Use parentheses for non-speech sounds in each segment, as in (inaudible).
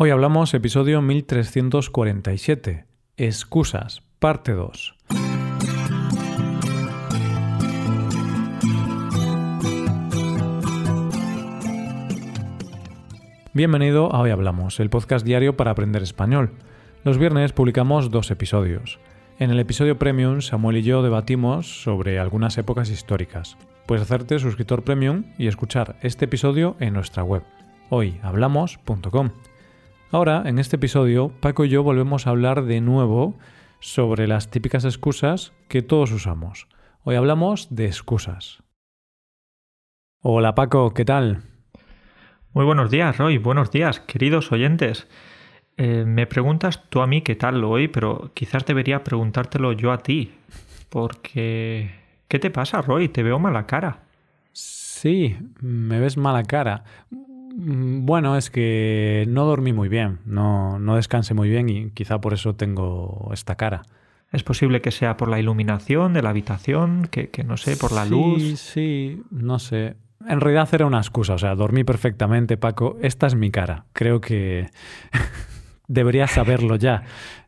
Hoy hablamos episodio 1347, Excusas, parte 2. Bienvenido a Hoy Hablamos, el podcast diario para aprender español. Los viernes publicamos dos episodios. En el episodio Premium, Samuel y yo debatimos sobre algunas épocas históricas. Puedes hacerte suscriptor Premium y escuchar este episodio en nuestra web, hoyhablamos.com. Ahora, en este episodio, Paco y yo volvemos a hablar de nuevo sobre las típicas excusas que todos usamos. Hoy hablamos de excusas. Hola Paco, ¿qué tal? Muy buenos días, Roy. Buenos días, queridos oyentes. Eh, me preguntas tú a mí qué tal hoy, pero quizás debería preguntártelo yo a ti. Porque... ¿Qué te pasa, Roy? Te veo mala cara. Sí, me ves mala cara. Mm, bueno, es que no dormí muy bien, no, no descansé muy bien y quizá por eso tengo esta cara. Es posible que sea por la iluminación de la habitación, que, no sé, por la luz. Sí, sí, no sé. En realidad era una excusa, o sea, dormí perfectamente, Paco. Esta es mi cara. Creo que (laughs) deberías saberlo ya.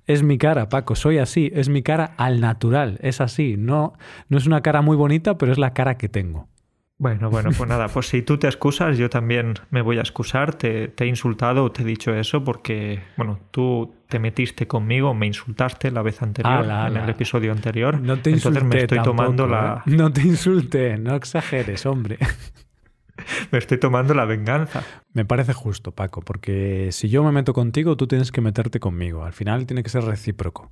Es mi cara, Paco, soy así, es mi cara al natural, es así. No, no es una cara muy bonita, pero es la cara que tengo. Bueno, bueno, pues nada, pues si tú te excusas, yo también me voy a excusar. Te, he insultado o te he dicho eso porque, bueno, tú te metiste conmigo, me insultaste la vez anterior, en el episodio anterior. No te Entonces me estoy tomando la. ¿eh? No te insulté, no exageres, hombre. (laughs) me estoy tomando la venganza. Me parece justo, Paco, porque si yo me meto contigo, tú tienes que meterte conmigo. Al final tiene que ser recíproco.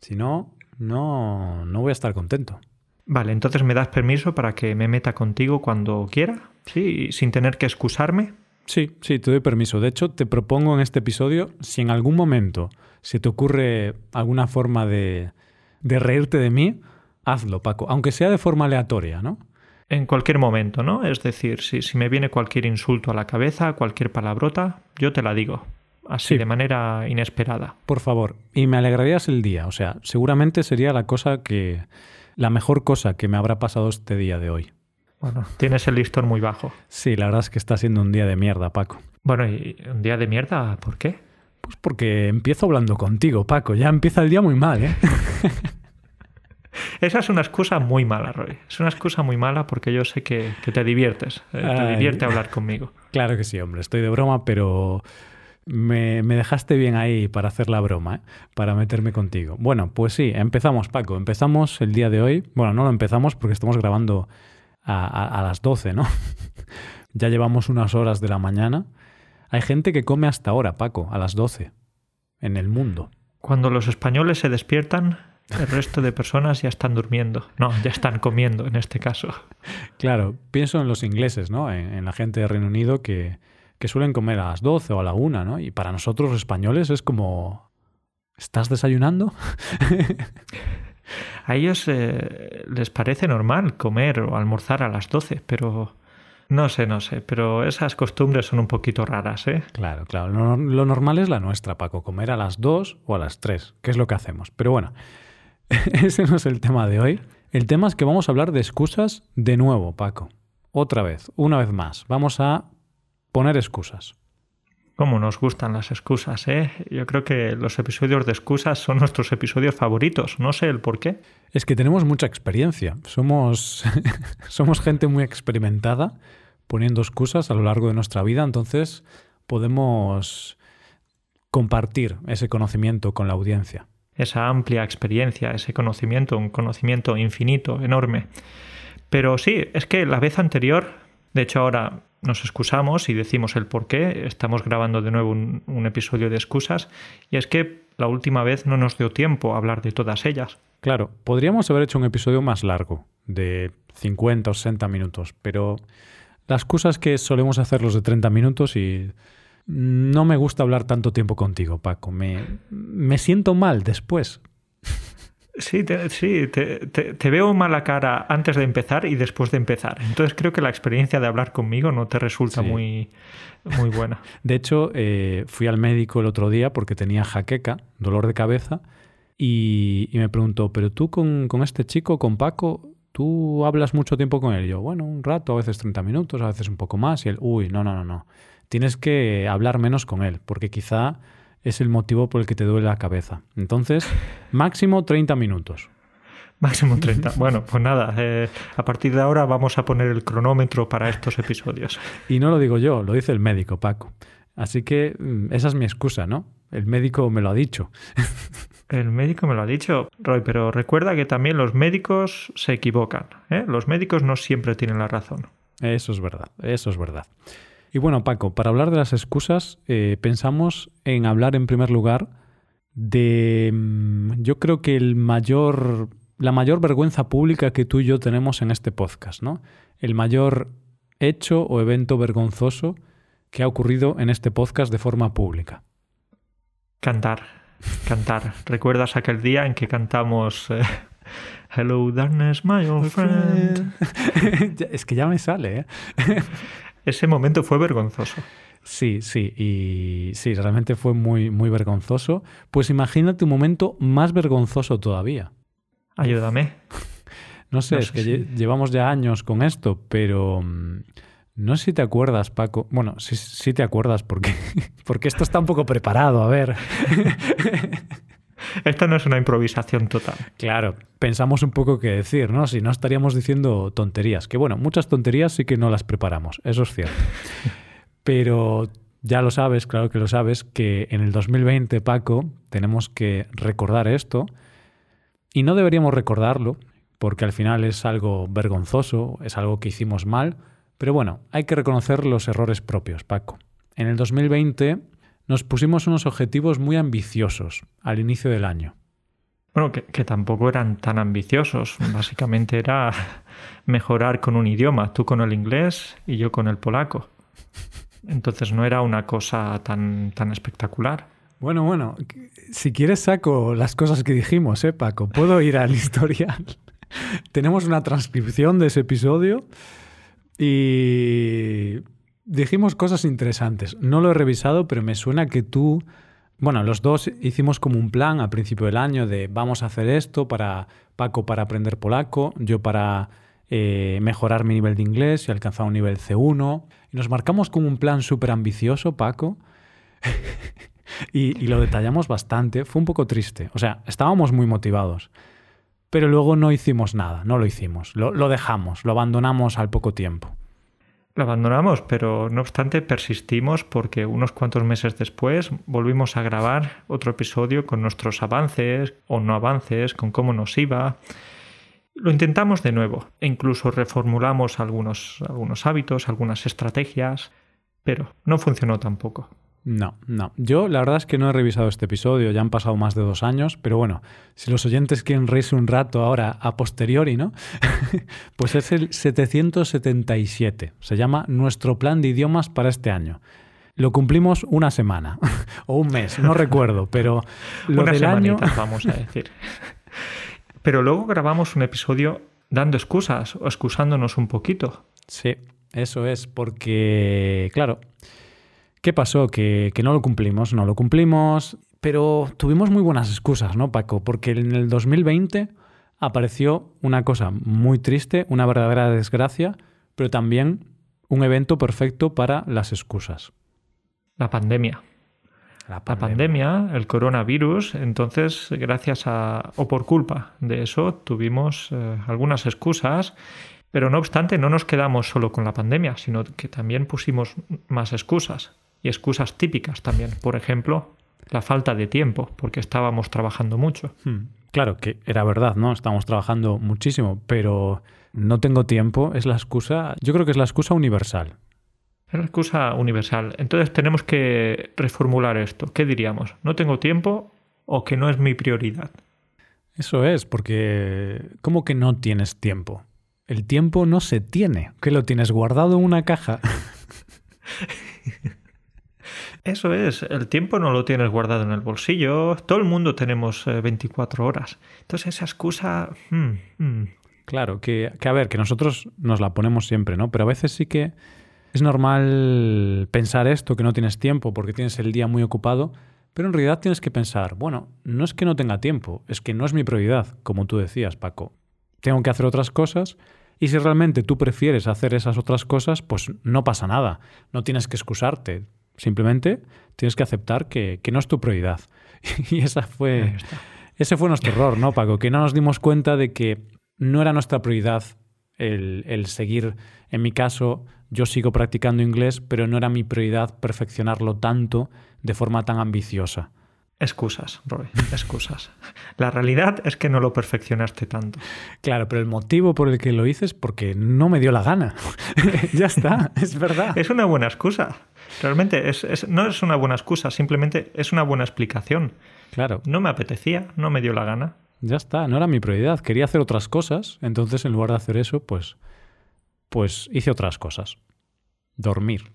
Si no, no, no voy a estar contento. Vale, entonces me das permiso para que me meta contigo cuando quiera, ¿sí? Sin tener que excusarme. Sí, sí, te doy permiso. De hecho, te propongo en este episodio, si en algún momento se te ocurre alguna forma de, de reírte de mí, hazlo, Paco, aunque sea de forma aleatoria, ¿no? En cualquier momento, ¿no? Es decir, si, si me viene cualquier insulto a la cabeza, cualquier palabrota, yo te la digo así de manera inesperada. Por favor, y me alegrarías el día, o sea, seguramente sería la cosa que la mejor cosa que me habrá pasado este día de hoy. Bueno, tienes el listón muy bajo. Sí, la verdad es que está siendo un día de mierda, Paco. Bueno, ¿y un día de mierda por qué? Pues porque empiezo hablando contigo, Paco. Ya empieza el día muy mal, ¿eh? (laughs) Esa es una excusa muy mala, Roy. Es una excusa muy mala porque yo sé que, te diviertes. Eh, te divierte hablar conmigo. Claro que sí, hombre. Estoy de broma, pero me, dejaste bien ahí para hacer la broma, ¿eh? para meterme contigo. Bueno, pues sí, empezamos, Paco. Empezamos el día de hoy. Bueno, no lo empezamos porque estamos grabando a, las 12, ¿no? (laughs) ya llevamos unas horas de la mañana. Hay gente que come hasta ahora, Paco, a las 12, en el mundo. Cuando los españoles se despiertan, el resto de personas ya están durmiendo. No, ya están comiendo en este caso. (laughs) Claro, pienso en los ingleses, ¿no? en la gente de Reino Unido que que suelen comer a las 12 o a la 1, ¿no? Y para nosotros los españoles es como... ¿Estás desayunando? (laughs) a ellos eh, les parece normal comer o almorzar a las 12, pero... No sé, no sé, pero esas costumbres son un poquito raras, ¿eh? Claro, claro. Lo, lo, normal es la nuestra, Paco, comer a las 2 o a las 3, que es lo que hacemos. Pero bueno, (laughs) ese no es el tema de hoy. El tema es que vamos a hablar de excusas de nuevo, Paco. Otra vez, una vez más. Vamos a poner excusas. Cómo nos gustan las excusas, ¿eh? Yo creo que los episodios de excusas son nuestros episodios favoritos. No sé el por qué. Es que tenemos mucha experiencia. Somos, (laughs) somos gente muy experimentada poniendo excusas a lo largo de nuestra vida, entonces podemos compartir ese conocimiento con la audiencia. Esa amplia experiencia, ese conocimiento, un conocimiento infinito, enorme. Pero sí, es que la vez anterior, de hecho ahora nos excusamos y decimos el por qué. Estamos grabando de nuevo un, episodio de excusas y es que la última vez no nos dio tiempo a hablar de todas ellas. Claro, podríamos haber hecho un episodio más largo, de 50 o 60 minutos, pero las excusas que solemos hacer los de 30 minutos y no me gusta hablar tanto tiempo contigo, Paco. Me, me siento mal después. Sí, te, sí te, veo mala cara antes de empezar y después de empezar. Entonces creo que la experiencia de hablar conmigo no te resulta muy, muy buena. (laughs) De hecho, eh, fui al médico el otro día porque tenía jaqueca, dolor de cabeza, y, me preguntó, ¿pero tú con, este chico, con Paco, tú hablas mucho tiempo con él? Y yo, bueno, un rato, a veces 30 minutos, a veces un poco más. Y él, uy, no, no, no, no. tienes que hablar menos con él, porque quizá es el motivo por el que te duele la cabeza. Entonces, (laughs) máximo 30 minutos. Máximo (laughs) 30. Bueno, pues nada, eh, a partir de ahora vamos a poner el cronómetro para estos episodios. Y no lo digo yo, lo dice el médico, Paco. Así que mm, esa es mi excusa, ¿no? El médico me lo ha dicho. (laughs) El médico me lo ha dicho, Roy, pero recuerda que también los médicos se equivocan. ¿eh? Los médicos no siempre tienen la razón. Eso es verdad, eso es verdad. Y bueno, Paco, para hablar de las excusas, eh, pensamos en hablar en primer lugar de, mm, yo creo que el mayor, la mayor vergüenza pública que tú y yo tenemos en este podcast, ¿no? El mayor hecho o evento vergonzoso que ha ocurrido en este podcast de forma pública. Cantar cantar. (laughs) ¿Recuerdas aquel día en que cantamos eh, Hello darkness, my old (laughs) friend? es que ya me sale, ¿eh? (laughs) Ese momento fue vergonzoso. Sí, sí, y sí, realmente fue muy, muy vergonzoso. Pues imagínate un momento más vergonzoso todavía. Ayúdame. (laughs) No sé, es que llevamos ya años con esto, pero mm, no sé si te acuerdas, Paco. Bueno, sí, sí te acuerdas porque, (laughs) porque esto está un poco preparado, a ver. (laughs) Esto no es una improvisación total. Claro, pensamos un poco qué decir, ¿no? Si no estaríamos diciendo tonterías. Que bueno, muchas tonterías sí que no las preparamos, eso es cierto. (laughs) Pero ya lo sabes, claro que lo sabes, que en el 2020, Paco, tenemos que recordar esto. Y no deberíamos recordarlo, porque al final es algo vergonzoso, es algo que hicimos mal pero bueno, hay que reconocer los errores propios, Paco. En el 2020 nos pusimos unos objetivos muy ambiciosos al inicio del año. Bueno, que, tampoco eran tan ambiciosos. Básicamente era (laughs) mejorar con un idioma, tú con el inglés y yo con el polaco. Entonces no era una cosa tan, tan espectacular. Bueno, bueno, si quieres saco las cosas que dijimos, ¿eh, Paco? Puedo ir al (laughs) historial. Tenemos una transcripción de ese episodio y dijimos cosas interesantes. No lo he revisado, pero me suena que tú, bueno, los dos hicimos como un plan al principio del año de vamos a hacer esto para Paco para aprender polaco, yo para eh, mejorar mi nivel de inglés y alcanzar un nivel C1. Y nos marcamos como un plan súper ambicioso, Paco. (laughs) y, lo detallamos bastante. Fue un poco triste. O sea, estábamos muy motivados pero luego no hicimos nada, no lo hicimos, lo, dejamos, lo abandonamos al poco tiempo. Lo abandonamos, pero no obstante persistimos porque unos cuantos meses después volvimos a grabar otro episodio con nuestros avances o no avances, con cómo nos iba. Lo intentamos de nuevo e incluso reformulamos algunos, algunos hábitos, algunas estrategias, pero no funcionó tampoco. No, no. Yo la verdad es que no he revisado este episodio, ya han pasado más de dos años, pero bueno, si los oyentes quieren reírse un rato ahora a posteriori, ¿no? (laughs) pues es el 777. Se llama Nuestro plan de idiomas para este año. Lo cumplimos una semana (laughs) o un mes, no (laughs) recuerdo, pero lo del año vamos a decir. pero luego grabamos un episodio dando excusas o excusándonos un poquito. Sí, eso es porque claro, ¿Qué pasó? Que, no lo cumplimos, no lo cumplimos, pero tuvimos muy buenas excusas, ¿no, Paco? Porque en el 2020 apareció una cosa muy triste, una verdadera desgracia, pero también un evento perfecto para las excusas. La pandemia. La pandemia, el coronavirus, entonces gracias a, o por culpa de eso, tuvimos eh, algunas excusas, pero no obstante no nos quedamos solo con la pandemia, sino que también pusimos más excusas y excusas típicas también. Por ejemplo, la falta de tiempo, porque estábamos trabajando mucho. Hmm. Claro, que era verdad, ¿no? Estábamos trabajando muchísimo, pero no tengo tiempo es la excusa, yo creo que es la excusa universal. Es la excusa universal. Entonces tenemos que reformular esto. ¿Qué diríamos? ¿No tengo tiempo o que no es mi prioridad? Eso es, porque ¿cómo que no tienes tiempo? El tiempo no se tiene, que lo tienes guardado en una caja. (laughs) Eso es, el tiempo no lo tienes guardado en el bolsillo, todo el mundo tenemos 24 eh, horas. Entonces esa excusa... Hmm, hmm. Claro, que, que, a ver, que nosotros nos la ponemos siempre, ¿no? Pero a veces sí que es normal pensar esto, que no tienes tiempo porque tienes el día muy ocupado, pero en realidad tienes que pensar, bueno, no es que no tenga tiempo, es que no es mi prioridad, como tú decías, Paco. Tengo que hacer otras cosas Y si realmente tú prefieres hacer esas otras cosas, pues no pasa nada. No tienes que excusarte. Simplemente tienes que aceptar que, no es tu prioridad. (laughs) y esa fue, ese fue nuestro error, ¿no, Paco? Que no nos dimos cuenta de que no era nuestra prioridad el, el seguir, en mi caso, yo sigo practicando inglés, pero no era mi prioridad perfeccionarlo tanto de forma tan ambiciosa. Excusas, Roy, excusas. La realidad es que no lo perfeccionaste tanto. Claro, pero el motivo por el que lo hice es porque no me dio la gana. (laughs) ya está, es verdad. Es una buena excusa. Realmente no es una buena excusa, simplemente es una buena explicación. Claro. No me apetecía, no me dio la gana. Ya está, no era mi prioridad. Quería hacer otras cosas, entonces en lugar de hacer eso, pues, pues hice otras cosas. Dormir.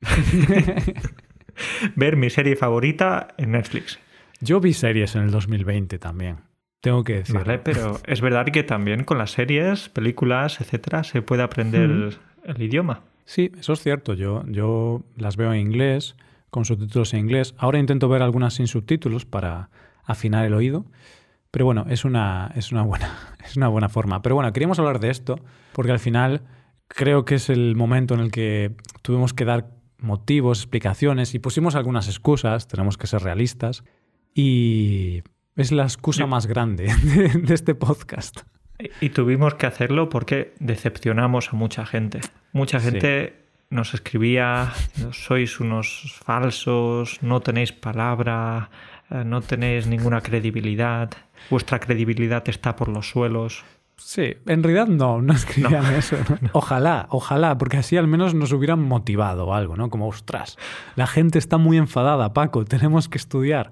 (laughs) Ver mi serie favorita en Netflix. Yo vi series en el 2020 también. Tengo que decir. Vale, pero es verdad que también con las series, películas, etcétera, se puede aprender el idioma. Sí, eso es cierto. Yo, yo las veo en inglés, con subtítulos en inglés. Ahora intento ver algunas sin subtítulos para afinar el oído. Pero bueno, es una, es una, buena, (laughs) es una buena forma. Pero bueno, queríamos hablar de esto porque al final creo que es el momento en el que tuvimos que dar motivos, explicaciones y pusimos algunas excusas, tenemos que ser realistas. Y es la excusa más grande (laughs) de, este podcast. Y tuvimos que hacerlo porque decepcionamos a mucha gente. Mucha gente nos escribía, sois unos falsos, no tenéis palabra, eh, no tenéis ninguna credibilidad, vuestra credibilidad está por los suelos. Sí, en realidad no, no (laughs) escribían eso. (laughs) Ojalá, ojalá, porque así al menos nos hubieran motivado algo, ¿no? Como, ostras, la gente está muy enfadada, Paco, tenemos que estudiar.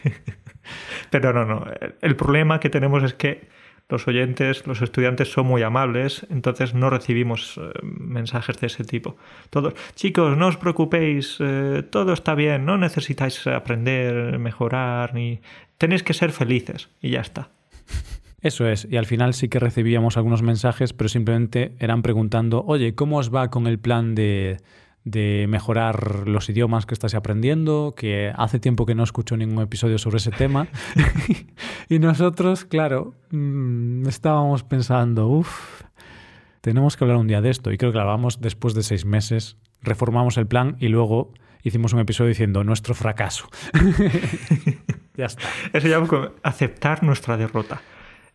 (laughs) Pero no, no. El problema que tenemos es que los oyentes, los estudiantes son muy amables, entonces no recibimos eh, mensajes de ese tipo. Todos, chicos, no os preocupéis, eh, todo está bien, no necesitáis aprender, mejorar, ni tenéis que ser felices y ya está. Eso es, y al final sí que recibíamos algunos mensajes, pero simplemente eran preguntando, oye, ¿cómo os va con el plan de, de mejorar los idiomas que estáis aprendiendo? Que hace tiempo que no escucho ningún episodio sobre ese tema. (laughs) y nosotros, claro, mm, estábamos pensando, uff, tenemos que hablar un día de esto. Y creo que lo después de seis meses, reformamos el plan y luego hicimos un episodio diciendo nuestro fracaso. (laughs) ya está. Eso llama aceptar nuestra derrota.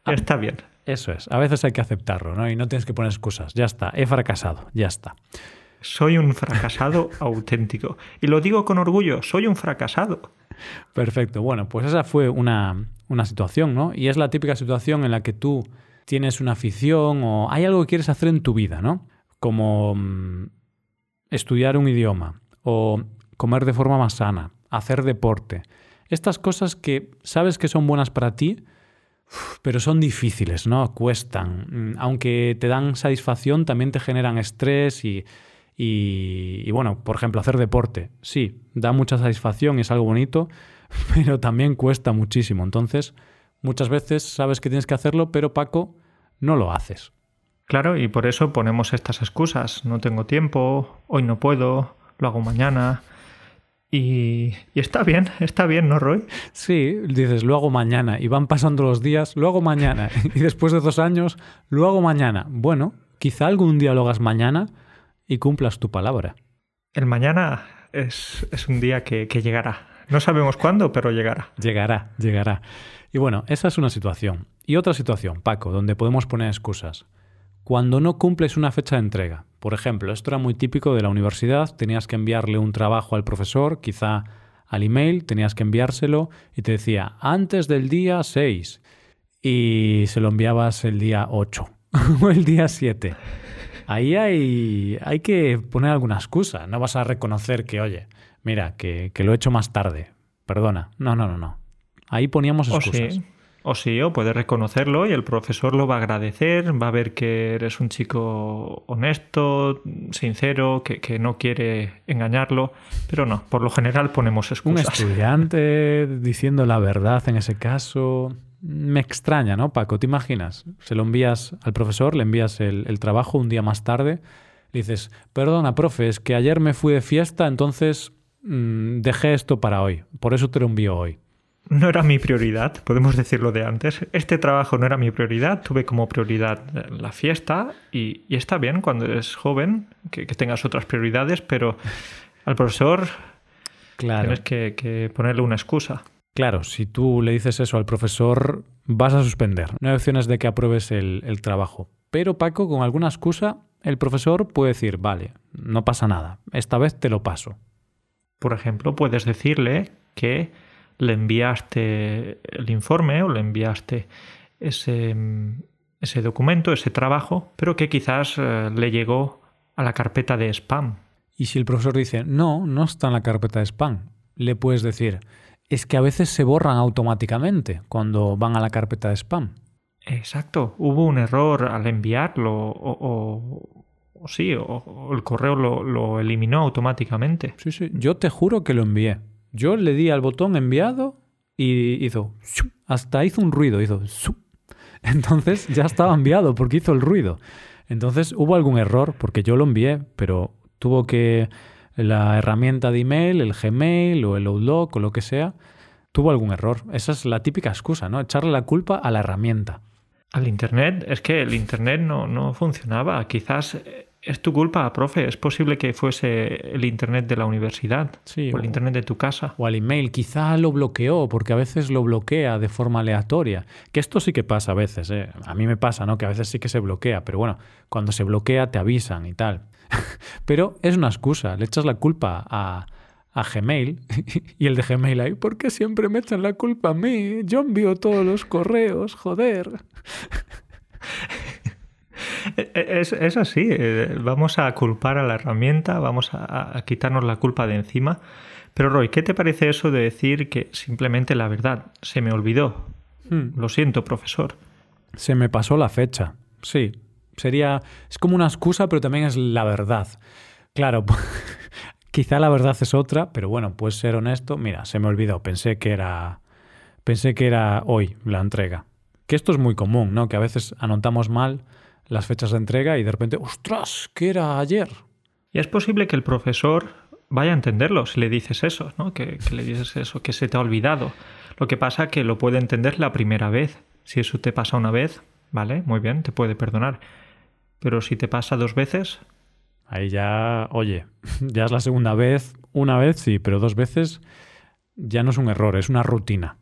Ah, está bien. Eso es. A veces hay que aceptarlo, ¿no? Y no tienes que poner excusas. Ya está. He fracasado. Ya está. Soy un fracasado (laughs) auténtico. Y lo digo con orgullo. Soy un fracasado. Perfecto. Bueno, pues esa fue una, una situación, ¿no? Y es la típica situación en la que tú tienes una afición o hay algo que quieres hacer en tu vida, ¿no? Como mm, estudiar un idioma o comer de forma más sana, hacer deporte. Estas cosas que sabes que son buenas para ti, pero son difíciles, ¿no? Cuestan. Mm, aunque te dan satisfacción, también te generan estrés y, y, bueno, por ejemplo, hacer deporte. Sí, da mucha satisfacción, es algo bonito, (laughs) pero también cuesta muchísimo. Entonces, muchas veces sabes que tienes que hacerlo, pero Paco, no lo haces. Claro, y por eso ponemos estas excusas. No tengo tiempo, hoy no puedo, lo hago mañana. Y, está bien, está bien, ¿no, Roy? Sí, dices, lo hago mañana. Y van pasando los días, lo hago mañana. (laughs) Y después de dos años, lo hago mañana. Bueno, quizá algún día lo hagas mañana y cumplas tu palabra. El mañana es, un día que, que llegará. No sabemos cuándo, pero llegará. Llegará, llegará. Y bueno, esa es una situación. Y otra situación, Paco, donde podemos poner excusas. Cuando no cumples una fecha de entrega. Por ejemplo, esto era muy típico de la universidad, tenías que enviarle un trabajo al profesor, quizá al email, tenías que enviárselo y te decía antes del día 6 y se lo enviabas el día 8 (laughs) o el día 7. Ahí hay, hay que poner alguna excusa, no vas a reconocer que, oye, mira, que, lo he hecho más tarde, perdona. No, no, no, no. Ahí poníamos excusas. O sí, o puedes reconocerlo y el profesor lo va a agradecer, va a ver que eres un chico honesto, sincero, que, no quiere engañarlo, pero no, por lo general ponemos excusas. Un estudiante diciendo la verdad en ese caso. Me extraña, ¿no, Paco? ¿Te imaginas? Se lo envías al profesor, le envías el, trabajo un día más tarde, le dices, perdona, profe, es que ayer me fui de fiesta, entonces mm, dejé esto para hoy, por eso te lo envío hoy. No era mi prioridad, podemos decirlo de antes. Este trabajo no era mi prioridad, tuve como prioridad la fiesta y, está bien cuando eres joven que, tengas otras prioridades, pero al profesor claro. tienes que, ponerle una excusa. Claro, si tú le dices eso al profesor, vas a suspender. No hay opciones de que apruebes el, el trabajo. Pero Paco, con alguna excusa, el profesor puede decir, vale, no pasa nada, esta vez te lo paso. Por ejemplo, puedes decirle que le enviaste el informe o le enviaste ese, ese documento, ese trabajo, pero que quizás eh, le llegó a la carpeta de spam. Y si el profesor dice, no, no está en la carpeta de spam, le puedes decir, es que a veces se borran automáticamente cuando van a la carpeta de spam. Exacto, hubo un error al enviarlo o, sí, o, el correo lo, lo, eliminó automáticamente. Sí, sí, yo te juro que lo envié. Yo le di al botón enviado y hizo, hasta hizo un ruido, hizo, (laughs) entonces ya estaba enviado porque hizo el ruido. Entonces hubo algún error porque yo lo envié, pero tuvo que la herramienta de email, el Gmail o el Outlook o lo que sea, tuvo algún error. Esa es la típica excusa, ¿no? Echarle la culpa a la herramienta. Al Internet, es que el Internet no, no funcionaba. Quizás es tu culpa, profe. Es posible que fuese el internet de la universidad o el internet de tu casa. O al email. Quizá lo bloqueó, porque a veces lo bloquea de forma aleatoria. Que esto sí que pasa a veces. ¿eh? A mí me pasa, ¿no? Que a veces sí que se bloquea. Pero bueno, cuando se bloquea te avisan y tal. (laughs) pero es una excusa. Le echas la culpa a, a Gmail (laughs) y el de Gmail ahí, ¿por qué siempre me echan la culpa a mí? Yo envío todos los correos, joder. (laughs) E, e, es, así, eh, vamos a culpar a la herramienta, vamos a, quitarnos la culpa de encima. Pero Roy, ¿qué te parece eso de decir que simplemente la verdad se me olvidó? Hmm. Lo siento, profesor. Se me pasó la fecha. Sí, sería... Es como una excusa, pero también es la verdad. Claro, (laughs) quizá la verdad es otra, pero bueno, puedes ser honesto. Mira, se me olvidó, pensé que era... Pensé que era hoy la entrega. Que esto es muy común, ¿no? Que a veces anotamos mal las fechas de entrega y de repente, ostras, ¿qué era ayer? Y es posible que el profesor vaya a entenderlo si le dices eso, ¿no? Que, le dices eso, que se te ha olvidado. Lo que pasa que lo puede entender la primera vez. Si eso te pasa una vez, vale, muy bien, te puede perdonar. Pero si te pasa dos veces... Ahí ya, oye, (laughs) ya es la segunda vez, una vez sí, pero dos veces ya no es un error, es una rutina.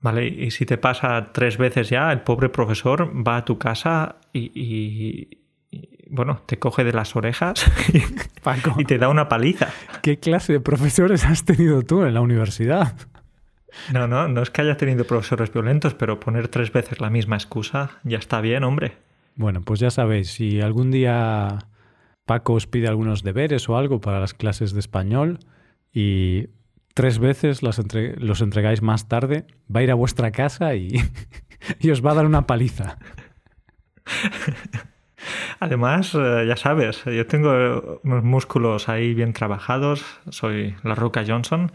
Vale, y si te pasa tres veces ya, el pobre profesor va a tu casa y, bueno, te coge de las orejas (laughs) y, te da una paliza. ¿Qué clase de profesores has tenido tú en la universidad? No, no, no es que hayas tenido profesores violentos, pero poner tres veces la misma excusa ya está bien, hombre. Bueno, pues ya sabéis, si algún día Paco os pide algunos deberes o algo para las clases de español y tres veces los, los entregáis más tarde, va a ir a vuestra casa y, (laughs) y os va a dar una paliza. (laughs) Además, eh, ya sabes, yo tengo unos músculos ahí bien trabajados, soy la Roca Johnson,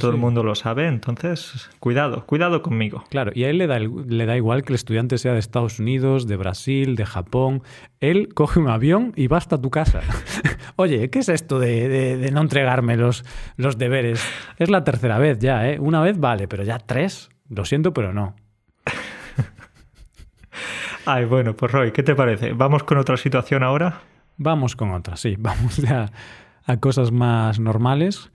todo el mundo lo sabe, entonces cuidado, cuidado conmigo. Claro, y a él le da, le da igual que el estudiante sea de Estados Unidos, de Brasil, de Japón, él coge un avión y va hasta tu casa. (laughs) Oye, ¿qué es esto de, no entregarme los, los deberes? Es la tercera vez ya, ¿eh? Una vez vale, pero ya tres, lo siento, pero no. Ay, bueno, pues Roy, ¿qué te parece? ¿Vamos con otra situación ahora? Vamos con otra, sí. (laughs) Vamos ya a cosas más normales.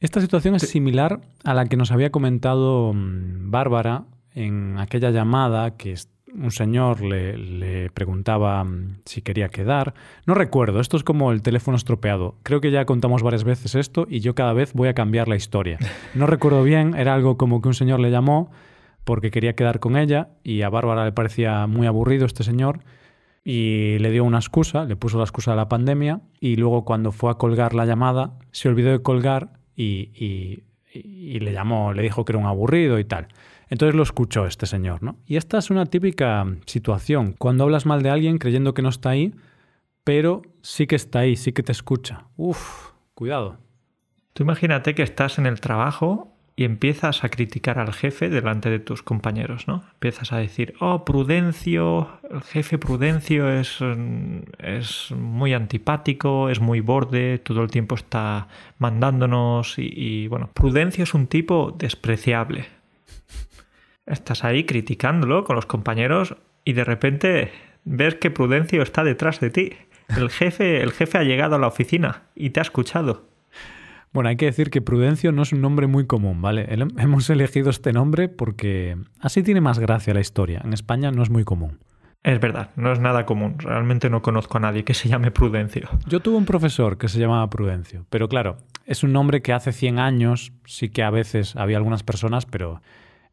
Esta situación es similar a la que nos había comentado mm, Bárbara en aquella llamada que un señor le, le, preguntaba mm, si quería quedar. No recuerdo, esto es como el teléfono estropeado. Creo que ya contamos varias veces esto y yo cada vez voy a cambiar la historia. No recuerdo bien, era algo como que un señor le llamó porque quería quedar con ella y a Bárbara le parecía muy aburrido este señor y le dio una excusa, le puso la excusa de la pandemia y luego cuando fue a colgar la llamada se olvidó de colgar y, le llamó, le dijo que era un aburrido y tal. Entonces lo escuchó este señor, ¿no? Y esta es una típica situación, cuando hablas mal de alguien creyendo que no está ahí, pero sí que está ahí, sí que te escucha. Uf, cuidado. Tú imagínate que estás en el trabajo y empiezas a criticar al jefe delante de tus compañeros, ¿no? Empiezas a decir, oh, Prudencio, el jefe Prudencio es, es muy antipático, es muy borde, todo el tiempo está mandándonos y, bueno, Prudencio es un tipo despreciable. Estás ahí criticándolo con los compañeros y de repente ves que Prudencio está detrás de ti. El jefe, el jefe ha llegado a la oficina y te ha escuchado. Bueno, hay que decir que Prudencio no es un nombre muy común, ¿vale? (laughs) Hemos elegido este nombre porque así tiene más gracia la historia. En España no es muy común. Es verdad, no es nada común. Realmente no conozco a nadie que se llame Prudencio. Yo tuve un profesor que se llamaba Prudencio, pero claro, es un nombre que hace 100 años sí que a veces había algunas personas, pero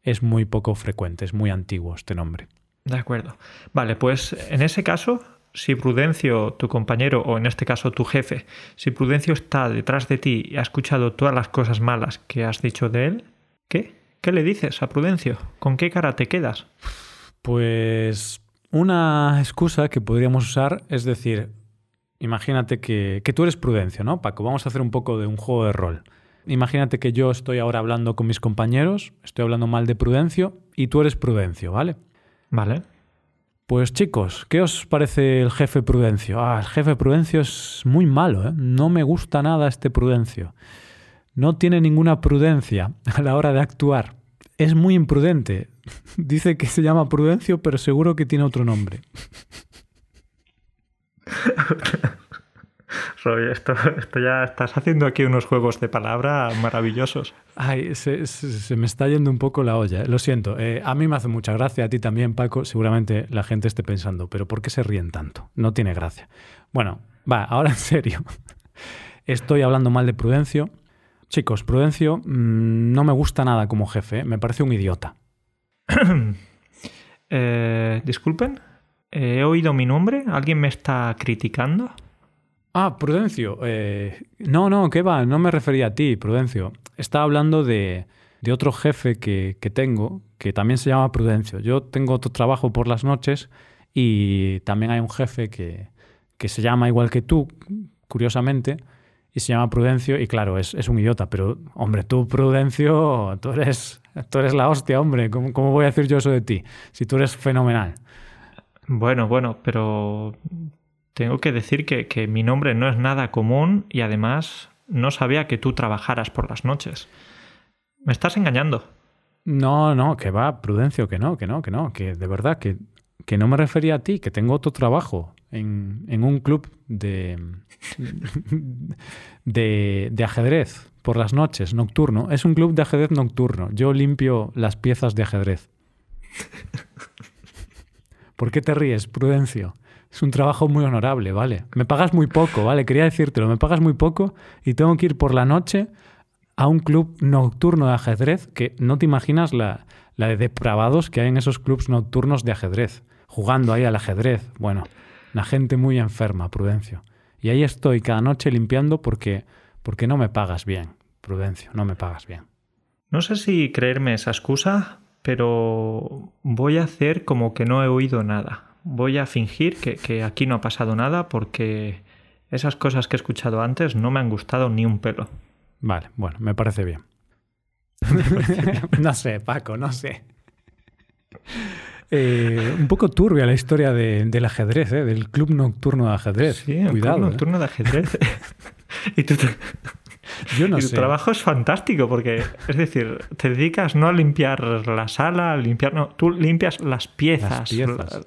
es muy poco frecuente, es muy antiguo este nombre. De acuerdo. Vale, pues en ese caso, si Prudencio, tu compañero, o en este caso tu jefe, si Prudencio está detrás de ti y ha escuchado todas las cosas malas que has dicho de él, ¿qué? ¿Qué le dices a Prudencio? ¿Con qué cara te quedas? Pues una excusa que podríamos usar es decir, imagínate que, que, tú eres Prudencio, ¿no, Paco? Vamos a hacer un poco de un juego de rol. Imagínate que yo estoy ahora hablando con mis compañeros, estoy hablando mal de Prudencio y tú eres Prudencio, ¿vale? Vale. Pues chicos, ¿qué os parece el jefe Prudencio? Ah, el jefe Prudencio es muy malo, ¿eh? No me gusta nada este Prudencio. No tiene ninguna prudencia a la hora de actuar. Es muy imprudente. (laughs) Dice que se llama Prudencio, pero seguro que tiene otro nombre. (laughs) Esto, (laughs) esto, ya estás haciendo aquí unos juegos de palabra maravillosos. Ay, se, se, me está yendo un poco la olla, ¿eh? lo siento. Eh, a mí me hace mucha gracia, a ti también, Paco. Seguramente la gente esté pensando, pero ¿por qué se ríen tanto? No tiene gracia. Bueno, va, ahora (laughs) en serio. Estoy hablando mal de Prudencio. Chicos, Prudencio mmm, no me gusta nada como jefe, ¿eh? me parece un idiota. (clears throat) eh, disculpen, ¿he oído mi nombre? ¿Alguien me está criticando? Ah, Prudencio. Eh, no, no, ¿qué va? No me refería a ti, Prudencio. Estaba hablando de, de otro jefe que, que, tengo, que también se llama Prudencio. Yo tengo otro trabajo por las noches y también hay un jefe que, que se llama igual que tú, curiosamente, y se llama Prudencio y claro, es, es un idiota, pero hombre, tú, Prudencio, tú eres, tú eres la hostia, hombre. ¿Cómo, ¿Cómo voy a decir yo eso de ti? Si tú eres fenomenal. Bueno, bueno, pero tengo que decir que, que, mi nombre no es nada común y además no sabía que tú trabajaras por las noches. ¿Me estás engañando? No, no, que va, Prudencio, que no, que no, que no, que de verdad, que, que no me refería a ti, que tengo otro trabajo en, en un club de, (laughs) de, de ajedrez por las noches, nocturno. Es un club de ajedrez nocturno. Yo limpio las piezas de ajedrez. (laughs) ¿Por qué te ríes, Prudencio? Es un trabajo muy honorable, ¿vale? Me pagas muy poco, ¿vale? Quería decírtelo, me pagas muy poco y tengo que ir por la noche a un club nocturno de ajedrez que no te imaginas la, la de depravados que hay en esos clubs nocturnos de ajedrez, jugando ahí al ajedrez. Bueno, la gente muy enferma, Prudencio. Y ahí estoy cada noche limpiando porque, porque no me pagas bien, Prudencio, no me pagas bien. No sé si creerme esa excusa, pero voy a hacer como que no he oído nada voy a fingir que, que, aquí no ha pasado nada porque esas cosas que he escuchado antes no me han gustado ni un pelo. Vale, bueno, me parece bien. (laughs) no sé, Paco, no sé. Eh, un poco turbia la historia de, del ajedrez, ¿eh? del club nocturno de ajedrez. Sí, el Cuidado. club nocturno ¿eh? de ajedrez. (laughs) y tu, Yo no y tu sé. trabajo es fantástico porque, es decir, te dedicas no a limpiar la sala, a limpiar, no, tú limpias las piezas. Las piezas.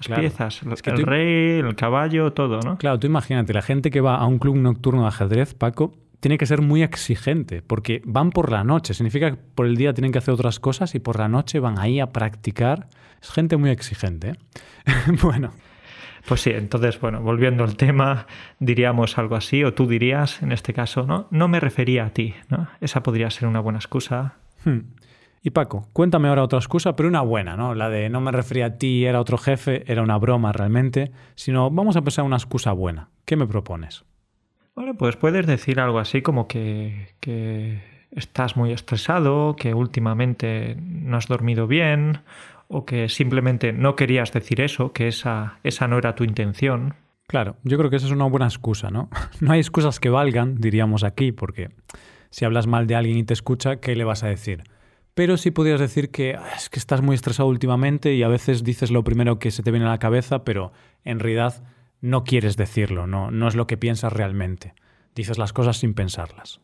Las Claro. piezas, Es que el tú- rey, el caballo, todo, ¿no? Claro, tú imagínate, la gente que va a un club nocturno de ajedrez, Paco, tiene que ser muy exigente, porque van por la noche. Significa que por el día tienen que hacer otras cosas y por la noche van ahí a practicar. Es gente muy exigente. ¿eh? (laughs) bueno, Pues sí, entonces, bueno, volviendo al tema, diríamos algo así, o tú dirías, en este caso, ¿no? No me refería a ti, ¿no? Esa podría ser una buena excusa. hmm. Y Paco, cuéntame ahora otra excusa, pero una buena, ¿no? La de no me refería a ti, era otro jefe, era una broma realmente, sino vamos a pensar una excusa buena. ¿Qué me propones? Bueno, pues puedes decir algo así como que, que estás muy estresado, que últimamente no has dormido bien, o que simplemente no querías decir eso, que esa, esa no era tu intención. Claro, yo creo que esa es una buena excusa, ¿no? (laughs) No hay excusas que valgan, diríamos aquí, porque si hablas mal de alguien y te escucha, ¿qué le vas a decir? Pero sí podrías decir que "Ah, es que estás muy estresado últimamente y a veces dices lo primero que se te viene a la cabeza, pero en realidad no quieres decirlo, no, no es lo que piensas realmente. Dices las cosas sin pensarlas.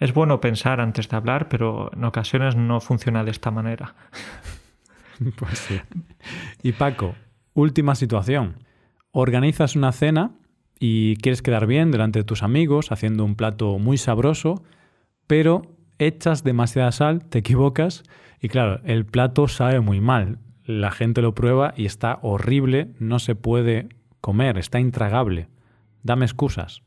Es bueno pensar antes de hablar, pero en ocasiones no funciona de esta manera. (laughs) Pues sí. Y Paco, última situación. Organizas una cena y quieres quedar bien delante de tus amigos haciendo un plato muy sabroso, pero echas demasiada sal, te equivocas y claro, el plato sabe muy mal. La gente lo prueba y está horrible, no se puede comer, está intragable. Dame excusas.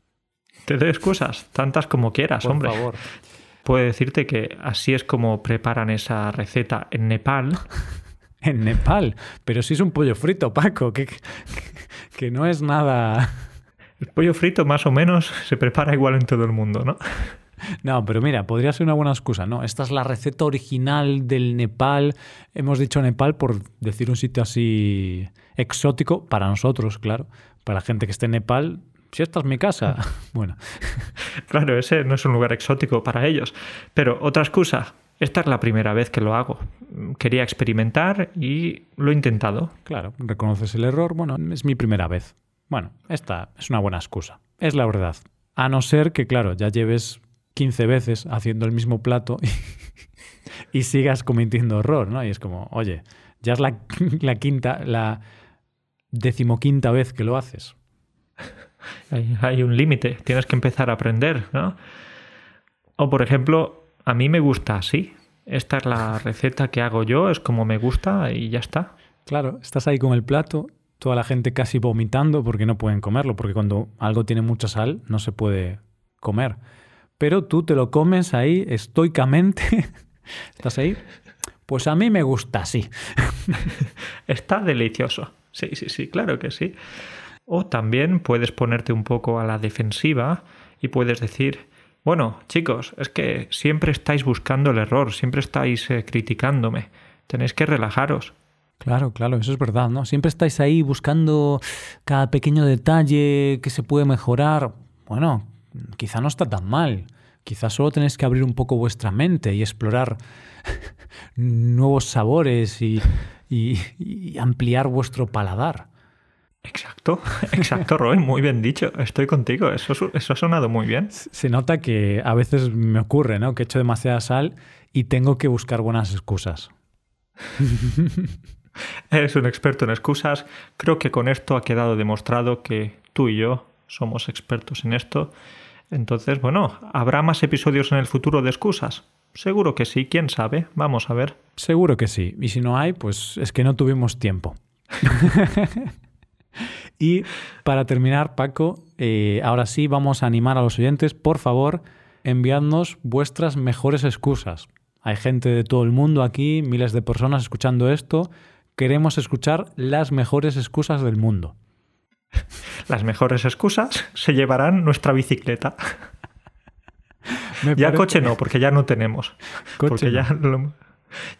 Te doy excusas, tantas como quieras, Por hombre. favor. (laughs) Puedo decirte que así es como preparan esa receta en Nepal. (laughs) En Nepal. Pero si es un pollo frito, Paco, que, que, que no es nada. El pollo frito más o menos se prepara igual en todo el mundo, ¿no? No, pero mira, podría ser una buena excusa, ¿no? Esta es la receta original del Nepal. Hemos dicho Nepal por decir un sitio así exótico para nosotros, claro. Para la gente que esté en Nepal, si esta es mi casa. (laughs) Bueno, Claro, ese no es un lugar exótico para ellos. Pero otra excusa, esta es la primera vez que lo hago. Quería experimentar y lo he intentado. claro, reconoces el error. Bueno, es mi primera vez. Bueno, esta es una buena excusa. Es la verdad. A no ser que, claro, ya lleves 15 veces haciendo el mismo plato y, (laughs) y sigas cometiendo error, ¿no? Y es como, oye, ya es la, (laughs) la quinta, la decimoquinta vez que lo haces. Hay, hay un límite, tienes que empezar a aprender, ¿no? O por ejemplo, a mí me gusta así. Esta es la receta que hago yo, es como me gusta y ya está. Claro, estás ahí con el plato, toda la gente casi vomitando porque no pueden comerlo, porque cuando algo tiene mucha sal no se puede comer. Pero tú te lo comes ahí estoicamente. (laughs) ¿Estás ahí? Pues a mí me gusta así. (laughs) Está delicioso. Sí, sí, sí, claro que sí. O también puedes ponerte un poco a la defensiva y puedes decir, bueno, chicos, es que siempre estáis buscando el error, siempre estáis eh, criticándome. Tenéis que relajaros. Claro, claro, eso es verdad, ¿no? Siempre estáis ahí buscando cada pequeño detalle que se puede mejorar. Bueno, quizá no está tan mal. Quizá solo tenéis que abrir un poco vuestra mente y explorar (laughs) nuevos sabores y, y- y ampliar vuestro paladar. Exacto, (laughs) exacto, Roy, muy bien dicho. Estoy contigo, eso ha sonado muy bien. Se nota que a veces me ocurre, ¿no? Que echo demasiada sal y tengo que buscar buenas excusas. (laughs) Eres un experto en excusas. Creo que con esto ha quedado demostrado que tú y yo somos expertos en esto. Entonces, bueno, ¿habrá más episodios en el futuro de excusas? Seguro que sí, quién sabe. Vamos a ver. Seguro que sí. Y si no hay, pues es que no tuvimos tiempo. (laughs) y para terminar, Paco, eh, ahora sí vamos a animar a los oyentes, por favor, enviadnos vuestras mejores excusas. Hay gente de todo el mundo aquí, miles de personas escuchando esto. Queremos escuchar las mejores excusas del mundo. (laughs) Las mejores excusas se llevarán nuestra bicicleta. (laughs) Me Ya parece- coche no, porque ya no tenemos. (laughs) Coche porque no. ya lo,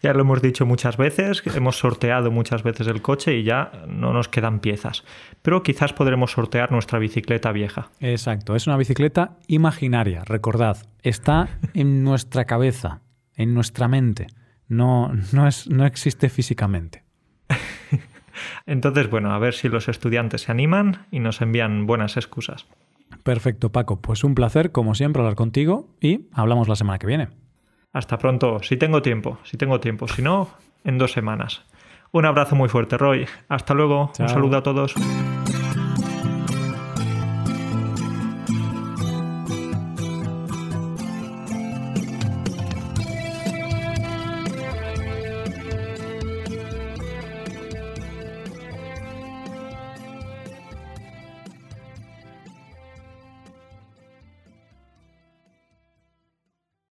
ya lo hemos dicho muchas veces, hemos sorteado muchas veces el coche y ya no nos quedan piezas. Pero quizás podremos sortear nuestra bicicleta vieja. Exacto, es una bicicleta imaginaria, recordad, está en nuestra cabeza, en nuestra mente, no, no, es, no existe físicamente. Entonces, bueno, a ver si los estudiantes se animan y nos envían buenas excusas. Perfecto, Paco, pues un placer, como siempre, hablar contigo y hablamos la semana que viene. Hasta pronto, si tengo tiempo, si tengo tiempo, si no, en dos semanas. Un abrazo muy fuerte, Roy. Hasta luego, Chao. un saludo a todos.